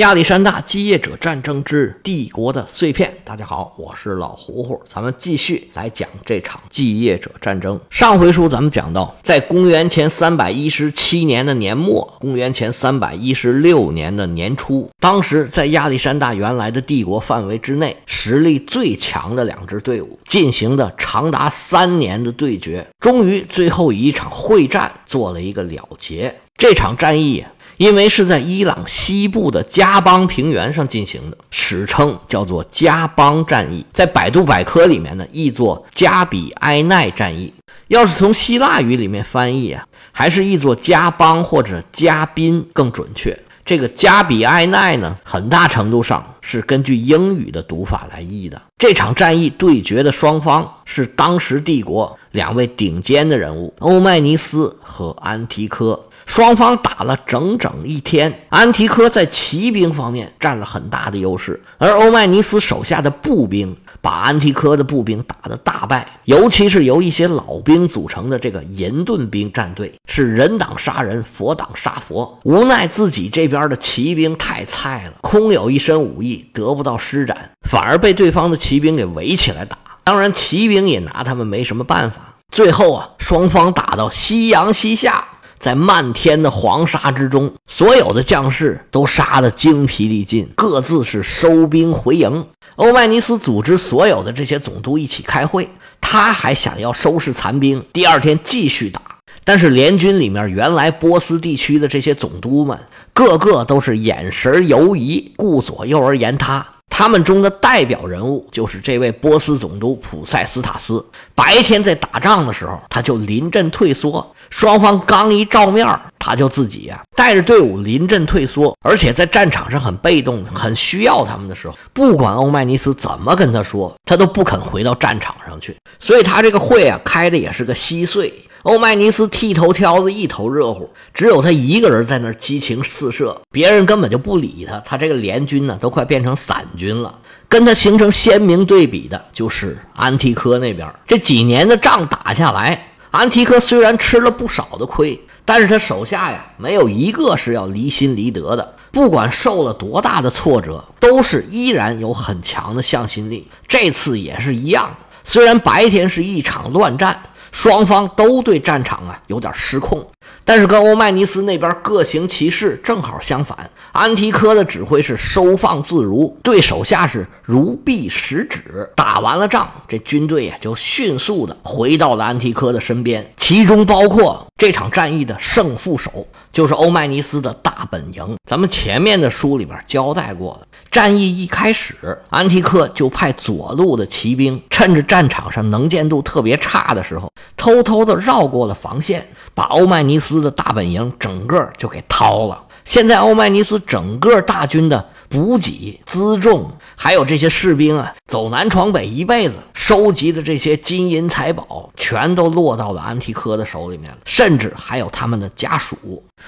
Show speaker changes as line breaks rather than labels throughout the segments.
亚历山大基业者战争之帝国的碎片。大家好，我是老胡胡，咱们继续来讲这场基业者战争。上回书咱们讲到，在公元前三百一十七年的年末，公元前三百一十六年的年初，当时在亚历山大原来的帝国范围之内，实力最强的两支队伍进行的长达三年的对决，终于最后以一场会战做了一个了结。这场战役。因为是在伊朗西部的加邦平原上进行的，史称叫做加邦战役，在百度百科里面呢译作加比埃奈战役。要是从希腊语里面翻译啊，还是译作加邦或者加宾更准确。这个加比埃奈呢，很大程度上是根据英语的读法来译的。这场战役对决的双方是当时帝国两位顶尖的人物欧迈尼斯和安提柯。双方打了整整一天，安提柯在骑兵方面占了很大的优势，而欧迈尼斯手下的步兵把安提柯的步兵打得大败，尤其是由一些老兵组成的这个银盾兵战队，是人挡杀人，佛挡杀佛。无奈自己这边的骑兵太菜了，空有一身武艺得不到施展，反而被对方的骑兵给围起来打。当然，骑兵也拿他们没什么办法。最后啊，双方打到夕阳西下。在漫天的黄沙之中，所有的将士都杀得精疲力尽，各自是收兵回营。欧迈尼斯组织所有的这些总督一起开会，他还想要收拾残兵，第二天继续打。但是联军里面原来波斯地区的这些总督们，个个都是眼神游移，顾左右而言他。他们中的代表人物就是这位波斯总督普塞斯塔斯。白天在打仗的时候，他就临阵退缩；双方刚一照面，他就自己呀带着队伍临阵退缩。而且在战场上很被动，很需要他们的时候，不管欧迈尼斯怎么跟他说，他都不肯回到战场上去。所以他这个会啊开的也是个稀碎。欧迈尼斯剃头挑子一头热乎，只有他一个人在那儿激情四射，别人根本就不理他。他这个联军呢，都快变成散军了。跟他形成鲜明对比的就是安提柯那边。这几年的仗打下来，安提柯虽然吃了不少的亏，但是他手下呀，没有一个是要离心离德的。不管受了多大的挫折，都是依然有很强的向心力。这次也是一样，虽然白天是一场乱战。双方都对战场啊有点失控，但是跟欧迈尼斯那边各行其事正好相反。安提柯的指挥是收放自如，对手下是如臂使指。打完了仗，这军队呀就迅速的回到了安提柯的身边，其中包括这场战役的胜负手，就是欧迈尼斯的大本营。咱们前面的书里边交代过了。战役一开始，安提柯就派左路的骑兵，趁着战场上能见度特别差的时候，偷偷的绕过了防线，把欧迈尼斯的大本营整个就给掏了。现在欧迈尼斯整个大军的。补给、辎重，还有这些士兵啊，走南闯北一辈子收集的这些金银财宝，全都落到了安提柯的手里面了，甚至还有他们的家属。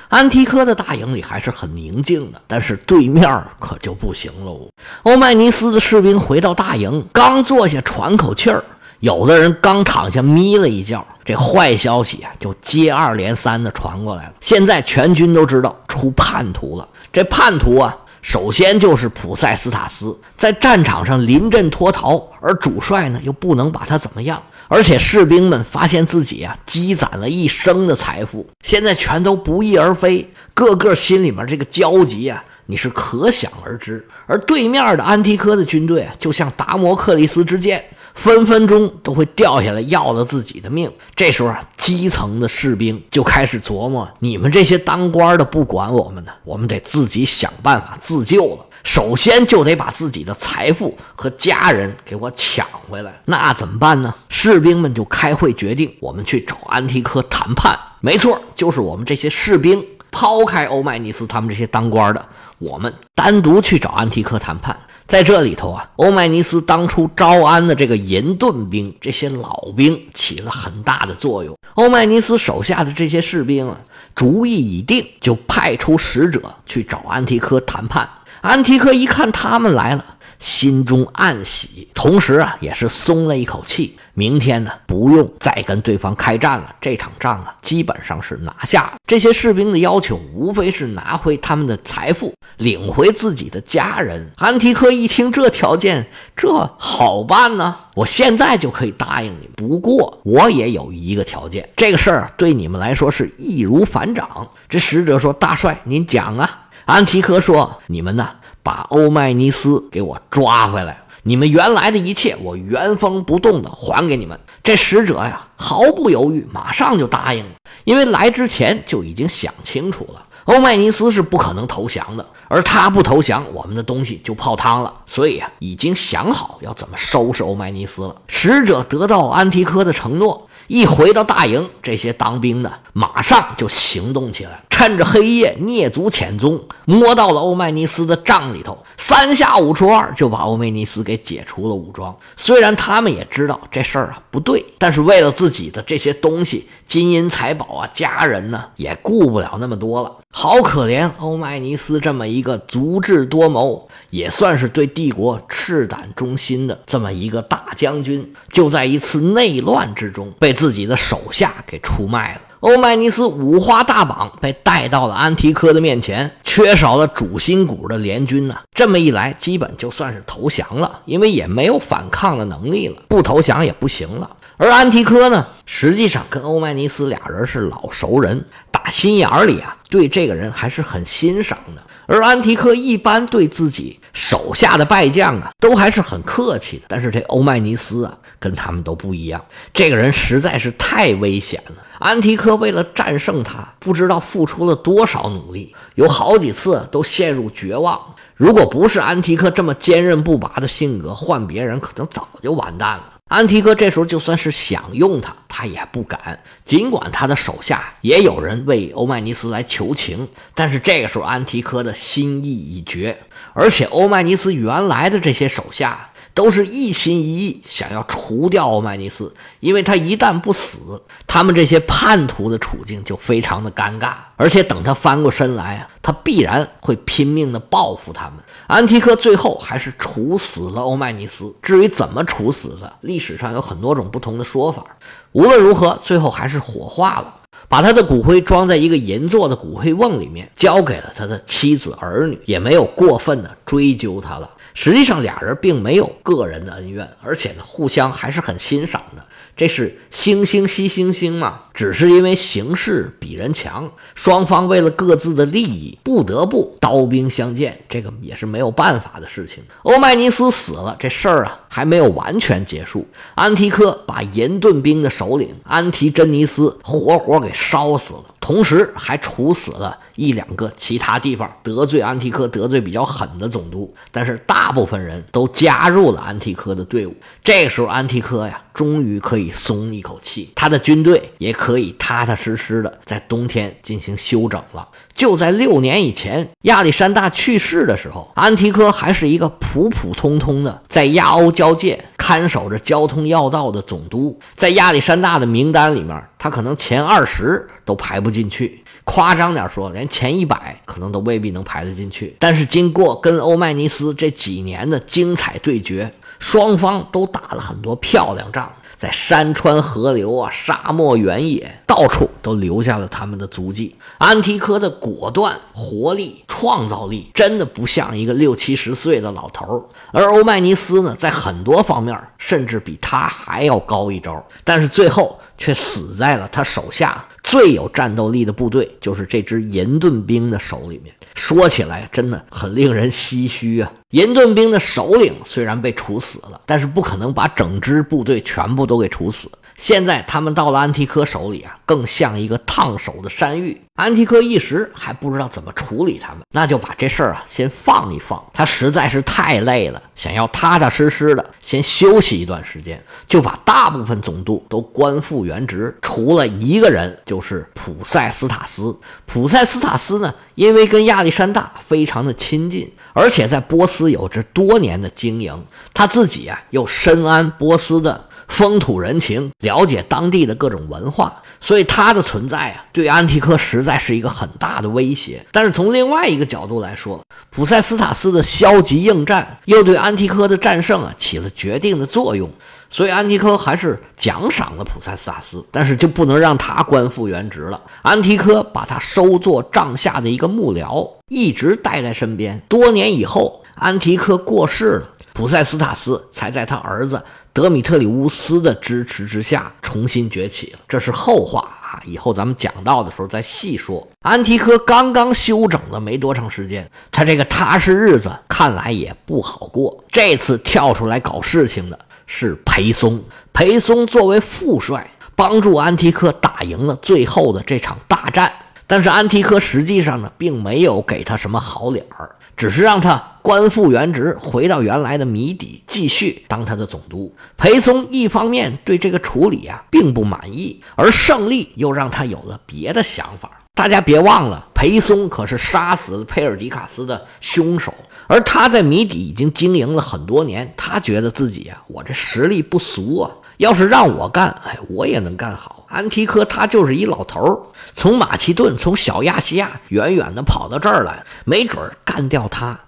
安提柯的大营里还是很宁静的，但是对面可就不行喽。欧迈尼斯的士兵回到大营，刚坐下喘口气儿，有的人刚躺下眯了一觉，这坏消息啊就接二连三的传过来了。现在全军都知道出叛徒了，这叛徒啊。首先就是普塞斯塔斯在战场上临阵脱逃，而主帅呢又不能把他怎么样，而且士兵们发现自己啊积攒了一生的财富，现在全都不翼而飞，个个心里面这个焦急啊，你是可想而知。而对面的安提柯的军队啊，就像达摩克利斯之剑。分分钟都会掉下来，要了自己的命。这时候啊，基层的士兵就开始琢磨：你们这些当官的不管我们呢，我们得自己想办法自救了。首先就得把自己的财富和家人给我抢回来。那怎么办呢？士兵们就开会决定，我们去找安提柯谈判。没错，就是我们这些士兵，抛开欧迈尼斯他们这些当官的，我们单独去找安提柯谈判。在这里头啊，欧迈尼斯当初招安的这个银盾兵，这些老兵起了很大的作用。欧迈尼斯手下的这些士兵啊，主意已定，就派出使者去找安提柯谈判。安提柯一看他们来了，心中暗喜，同时啊，也是松了一口气。明天呢，不用再跟对方开战了，这场仗啊，基本上是拿下了。这些士兵的要求，无非是拿回他们的财富，领回自己的家人。安提柯一听这条件，这好办呢，我现在就可以答应你。不过，我也有一个条件，这个事儿对你们来说是易如反掌。这使者说：“大帅，您讲啊。”安提柯说：“你们呢，把欧迈尼斯给我抓回来。”你们原来的一切，我原封不动的还给你们。这使者呀，毫不犹豫，马上就答应了，因为来之前就已经想清楚了，欧迈尼斯是不可能投降的，而他不投降，我们的东西就泡汤了。所以呀，已经想好要怎么收拾欧迈尼斯了。使者得到安提柯的承诺。一回到大营，这些当兵的马上就行动起来，趁着黑夜蹑足潜踪，摸到了欧迈尼斯的帐里头，三下五除二就把欧迈尼斯给解除了武装。虽然他们也知道这事儿啊不对，但是为了自己的这些东西、金银财宝啊、家人呢，也顾不了那么多了。好可怜欧迈尼斯这么一个足智多谋。也算是对帝国赤胆忠心的这么一个大将军，就在一次内乱之中被自己的手下给出卖了。欧迈尼斯五花大绑被带到了安提柯的面前，缺少了主心骨的联军呢，这么一来，基本就算是投降了，因为也没有反抗的能力了，不投降也不行了。而安提柯呢，实际上跟欧迈尼斯俩人是老熟人，打心眼里啊，对这个人还是很欣赏的。而安提柯一般对自己手下的败将啊，都还是很客气的。但是这欧迈尼斯啊，跟他们都不一样。这个人实在是太危险了。安提柯为了战胜他，不知道付出了多少努力，有好几次都陷入绝望。如果不是安提柯这么坚韧不拔的性格，换别人可能早就完蛋了。安提柯这时候就算是想用他，他也不敢。尽管他的手下也有人为欧迈尼斯来求情，但是这个时候安提柯的心意已决，而且欧迈尼斯原来的这些手下。都是一心一意想要除掉欧迈尼斯，因为他一旦不死，他们这些叛徒的处境就非常的尴尬。而且等他翻过身来啊，他必然会拼命的报复他们。安提柯最后还是处死了欧迈尼斯。至于怎么处死的，历史上有很多种不同的说法。无论如何，最后还是火化了，把他的骨灰装在一个银做的骨灰瓮里面，交给了他的妻子儿女，也没有过分的追究他了。实际上，俩人并没有个人的恩怨，而且呢，互相还是很欣赏的。这是惺惺惜惺惺嘛？只是因为形势比人强，双方为了各自的利益，不得不刀兵相见，这个也是没有办法的事情。欧迈尼斯死了，这事儿啊还没有完全结束。安提柯把银盾兵的首领安提真尼斯活活给烧死了，同时还处死了。一两个其他地方得罪安提柯、得罪比较狠的总督，但是大部分人都加入了安提柯的队伍。这时候，安提柯呀，终于可以松一口气，他的军队也可以踏踏实实的在冬天进行休整了。就在六年以前，亚历山大去世的时候，安提柯还是一个普普通通的在亚欧交界看守着交通要道的总督，在亚历山大的名单里面，他可能前二十都排不进去。夸张点说，连前一百可能都未必能排得进去。但是经过跟欧迈尼斯这几年的精彩对决，双方都打了很多漂亮仗，在山川河流啊、沙漠原野，到处都留下了他们的足迹。安提柯的果断、活力、创造力，真的不像一个六七十岁的老头儿。而欧迈尼斯呢，在很多方面甚至比他还要高一招，但是最后却死在了他手下。最有战斗力的部队就是这支银盾兵的手里面。说起来真的很令人唏嘘啊！银盾兵的首领虽然被处死了，但是不可能把整支部队全部都给处死。现在他们到了安提柯手里啊，更像一个烫手的山芋。安提柯一时还不知道怎么处理他们，那就把这事儿啊先放一放。他实在是太累了，想要踏踏实实的先休息一段时间，就把大部分总督都官复原职，除了一个人，就是普塞斯塔斯。普塞斯塔斯呢，因为跟亚历山大非常的亲近，而且在波斯有着多年的经营，他自己啊又深谙波斯的。风土人情，了解当地的各种文化，所以他的存在啊，对安提柯实在是一个很大的威胁。但是从另外一个角度来说，普塞斯塔斯的消极应战又对安提柯的战胜啊起了决定的作用，所以安提柯还是奖赏了普塞斯塔斯，但是就不能让他官复原职了。安提柯把他收作帐下的一个幕僚，一直带在身边。多年以后，安提柯过世了。普塞斯塔斯才在他儿子德米特里乌斯的支持之下重新崛起了，这是后话啊，以后咱们讲到的时候再细说。安提柯刚刚休整了没多长时间，他这个踏实日子看来也不好过。这次跳出来搞事情的是裴松，裴松作为副帅，帮助安提柯打赢了最后的这场大战。但是安提柯实际上呢，并没有给他什么好脸儿。只是让他官复原职，回到原来的谜底，继续当他的总督。裴松一方面对这个处理啊并不满意，而胜利又让他有了别的想法。大家别忘了，裴松可是杀死了佩尔迪卡斯的凶手，而他在谜底已经经营了很多年，他觉得自己啊，我这实力不俗啊。要是让我干，哎，我也能干好。安提柯他就是一老头儿，从马其顿，从小亚细亚远远的跑到这儿来，没准干掉他，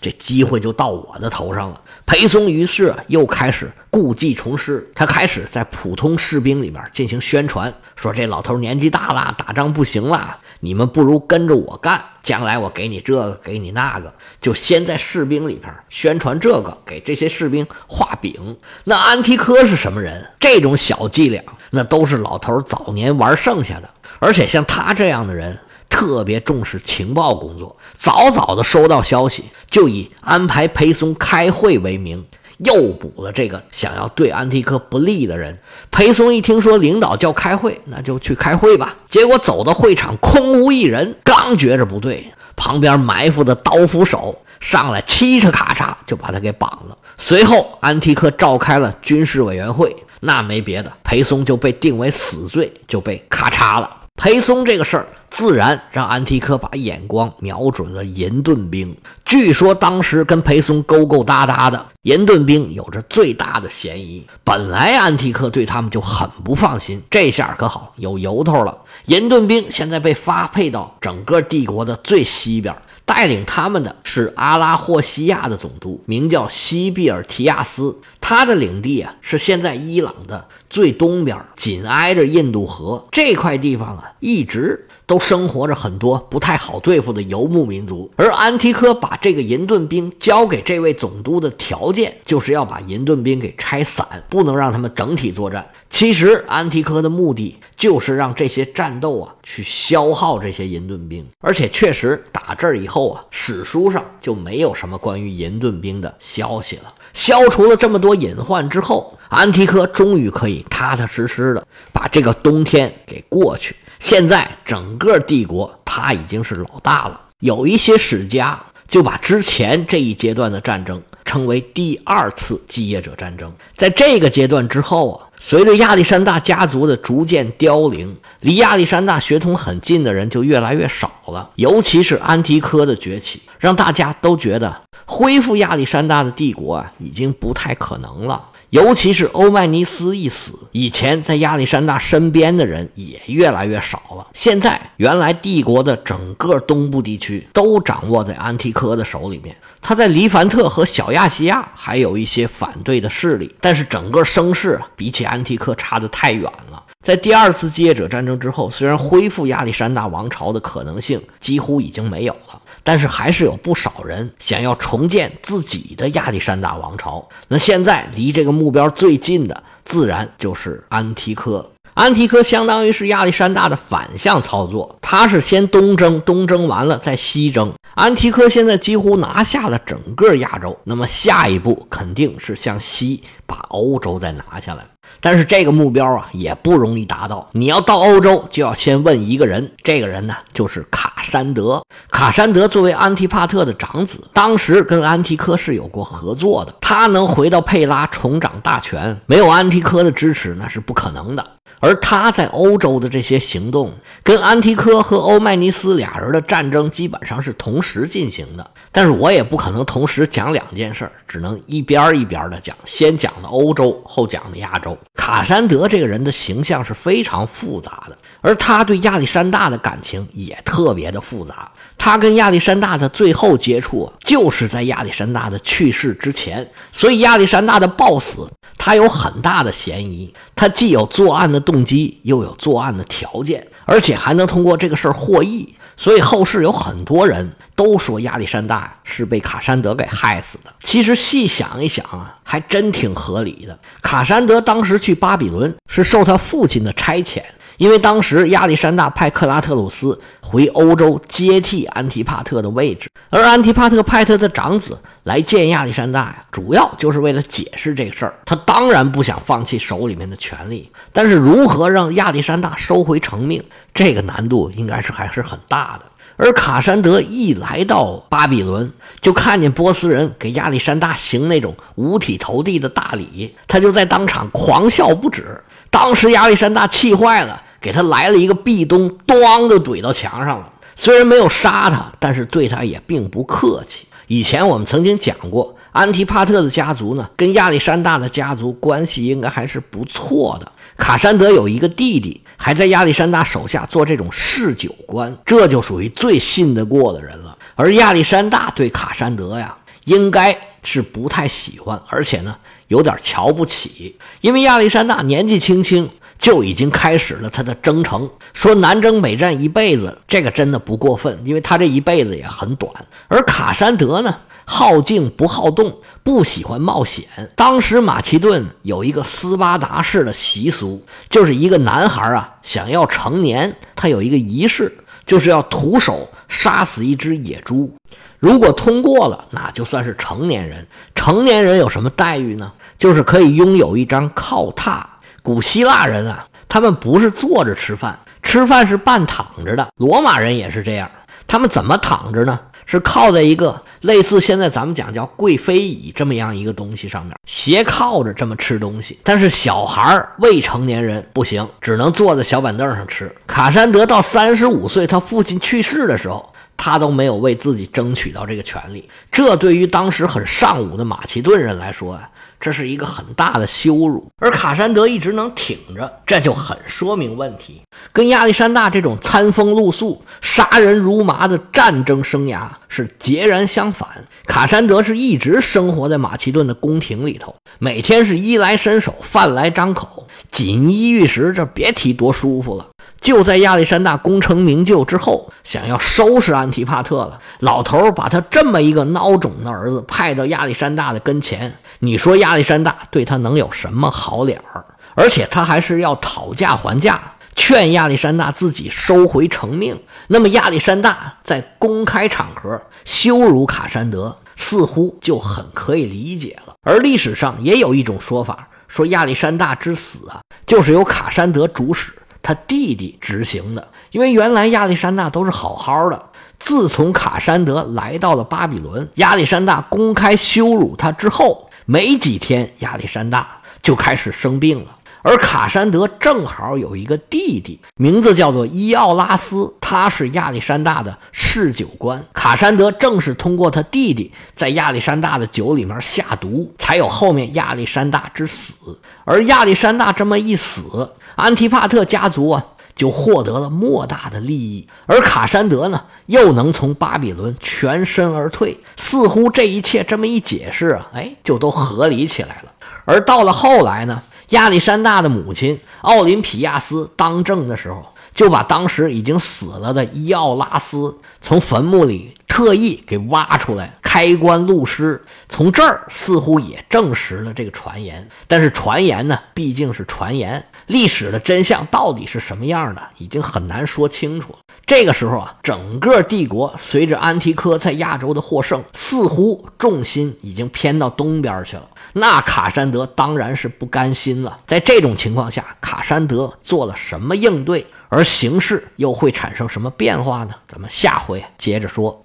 这机会就到我的头上了。裴松于是又开始故技重施，他开始在普通士兵里面进行宣传，说这老头年纪大了，打仗不行了，你们不如跟着我干，将来我给你这个，给你那个，就先在士兵里边宣传这个，给这些士兵画饼。那安提柯是什么人？这种小伎俩，那都是老头早年玩剩下的。而且像他这样的人，特别重视情报工作，早早的收到消息，就以安排裴松开会为名，诱捕了这个想要对安提柯不利的人。裴松一听说领导叫开会，那就去开会吧。结果走到会场，空无一人。刚觉着不对，旁边埋伏的刀斧手上来，嘁哧咔嚓就把他给绑了。随后，安提柯召开了军事委员会。那没别的，裴松就被定为死罪，就被咔嚓了。裴松这个事儿，自然让安提柯把眼光瞄准了银盾兵。据说当时跟裴松勾勾搭搭的银盾兵有着最大的嫌疑。本来安提柯对他们就很不放心，这下可好，有由头了。银盾兵现在被发配到整个帝国的最西边。带领他们的是阿拉霍西亚的总督，名叫西比尔提亚斯。他的领地啊，是现在伊朗的最东边，紧挨着印度河这块地方啊，一直。都生活着很多不太好对付的游牧民族，而安提柯把这个银盾兵交给这位总督的条件，就是要把银盾兵给拆散，不能让他们整体作战。其实安提柯的目的就是让这些战斗啊去消耗这些银盾兵，而且确实打这儿以后啊，史书上就没有什么关于银盾兵的消息了。消除了这么多隐患之后，安提柯终于可以踏踏实实的把这个冬天给过去。现在整个帝国他已经是老大了，有一些史家就把之前这一阶段的战争称为第二次继业者战争。在这个阶段之后啊，随着亚历山大家族的逐渐凋零，离亚历山大血统很近的人就越来越少了。尤其是安提柯的崛起，让大家都觉得恢复亚历山大的帝国啊，已经不太可能了。尤其是欧迈尼斯一死，以前在亚历山大身边的人也越来越少了。现在，原来帝国的整个东部地区都掌握在安提柯的手里面。他在黎凡特和小亚细亚还有一些反对的势力，但是整个声势比起安提柯差得太远了。在第二次继业者战争之后，虽然恢复亚历山大王朝的可能性几乎已经没有了。但是还是有不少人想要重建自己的亚历山大王朝。那现在离这个目标最近的，自然就是安提柯。安提柯相当于是亚历山大的反向操作，他是先东征，东征完了再西征。安提柯现在几乎拿下了整个亚洲，那么下一步肯定是向西把欧洲再拿下来。但是这个目标啊也不容易达到。你要到欧洲，就要先问一个人，这个人呢就是卡山德。卡山德作为安提帕特的长子，当时跟安提柯是有过合作的。他能回到佩拉重掌大权，没有安提柯的支持那是不可能的。而他在欧洲的这些行动，跟安提柯和欧迈尼斯俩人的战争基本上是同时进行的。但是我也不可能同时讲两件事，只能一边一边的讲，先讲的欧洲，后讲的亚洲。卡山德这个人的形象是非常复杂的，而他对亚历山大的感情也特别的复杂。他跟亚历山大的最后接触，就是在亚历山大的去世之前，所以亚历山大的暴死。他有很大的嫌疑，他既有作案的动机，又有作案的条件，而且还能通过这个事儿获益。所以后世有很多人都说亚历山大是被卡山德给害死的。其实细想一想啊，还真挺合理的。卡山德当时去巴比伦是受他父亲的差遣。因为当时亚历山大派克拉特鲁斯回欧洲接替安提帕特的位置，而安提帕特派他的长子来见亚历山大呀，主要就是为了解释这个事儿。他当然不想放弃手里面的权利，但是如何让亚历山大收回成命，这个难度应该是还是很大的。而卡山德一来到巴比伦，就看见波斯人给亚历山大行那种五体投地的大礼，他就在当场狂笑不止。当时亚历山大气坏了。给他来了一个壁咚，咣就怼到墙上了。虽然没有杀他，但是对他也并不客气。以前我们曾经讲过，安提帕特的家族呢，跟亚历山大的家族关系应该还是不错的。卡山德有一个弟弟，还在亚历山大手下做这种侍酒官，这就属于最信得过的人了。而亚历山大对卡山德呀，应该是不太喜欢，而且呢，有点瞧不起，因为亚历山大年纪轻轻。就已经开始了他的征程，说南征北战一辈子，这个真的不过分，因为他这一辈子也很短。而卡山德呢，好静不好动，不喜欢冒险。当时马其顿有一个斯巴达式的习俗，就是一个男孩啊想要成年，他有一个仪式，就是要徒手杀死一只野猪。如果通过了，那就算是成年人。成年人有什么待遇呢？就是可以拥有一张靠榻。古希腊人啊，他们不是坐着吃饭，吃饭是半躺着的。罗马人也是这样，他们怎么躺着呢？是靠在一个类似现在咱们讲叫贵妃椅这么样一个东西上面，斜靠着这么吃东西。但是小孩儿未成年人不行，只能坐在小板凳上吃。卡山德到三十五岁，他父亲去世的时候，他都没有为自己争取到这个权利。这对于当时很尚武的马其顿人来说啊。这是一个很大的羞辱，而卡山德一直能挺着，这就很说明问题。跟亚历山大这种餐风露宿、杀人如麻的战争生涯是截然相反。卡山德是一直生活在马其顿的宫廷里头，每天是衣来伸手、饭来张口、锦衣玉食，这别提多舒服了。就在亚历山大功成名就之后，想要收拾安提帕特了。老头把他这么一个孬种的儿子派到亚历山大的跟前，你说亚历山大对他能有什么好脸儿？而且他还是要讨价还价，劝亚历山大自己收回成命。那么亚历山大在公开场合羞辱卡山德，似乎就很可以理解了。而历史上也有一种说法，说亚历山大之死啊，就是由卡山德主使。他弟弟执行的，因为原来亚历山大都是好好的。自从卡山德来到了巴比伦，亚历山大公开羞辱他之后，没几天，亚历山大就开始生病了。而卡山德正好有一个弟弟，名字叫做伊奥拉斯，他是亚历山大的侍酒官。卡山德正是通过他弟弟在亚历山大的酒里面下毒，才有后面亚历山大之死。而亚历山大这么一死，安提帕特家族啊就获得了莫大的利益，而卡山德呢又能从巴比伦全身而退。似乎这一切这么一解释啊，哎，就都合理起来了。而到了后来呢？亚历山大的母亲奥林匹亚斯当政的时候，就把当时已经死了的伊奥拉斯从坟墓里特意给挖出来，开棺录尸。从这儿似乎也证实了这个传言。但是传言呢，毕竟是传言，历史的真相到底是什么样的，已经很难说清楚。这个时候啊，整个帝国随着安提柯在亚洲的获胜，似乎重心已经偏到东边去了。那卡山德当然是不甘心了。在这种情况下，卡山德做了什么应对？而形势又会产生什么变化呢？咱们下回接着说。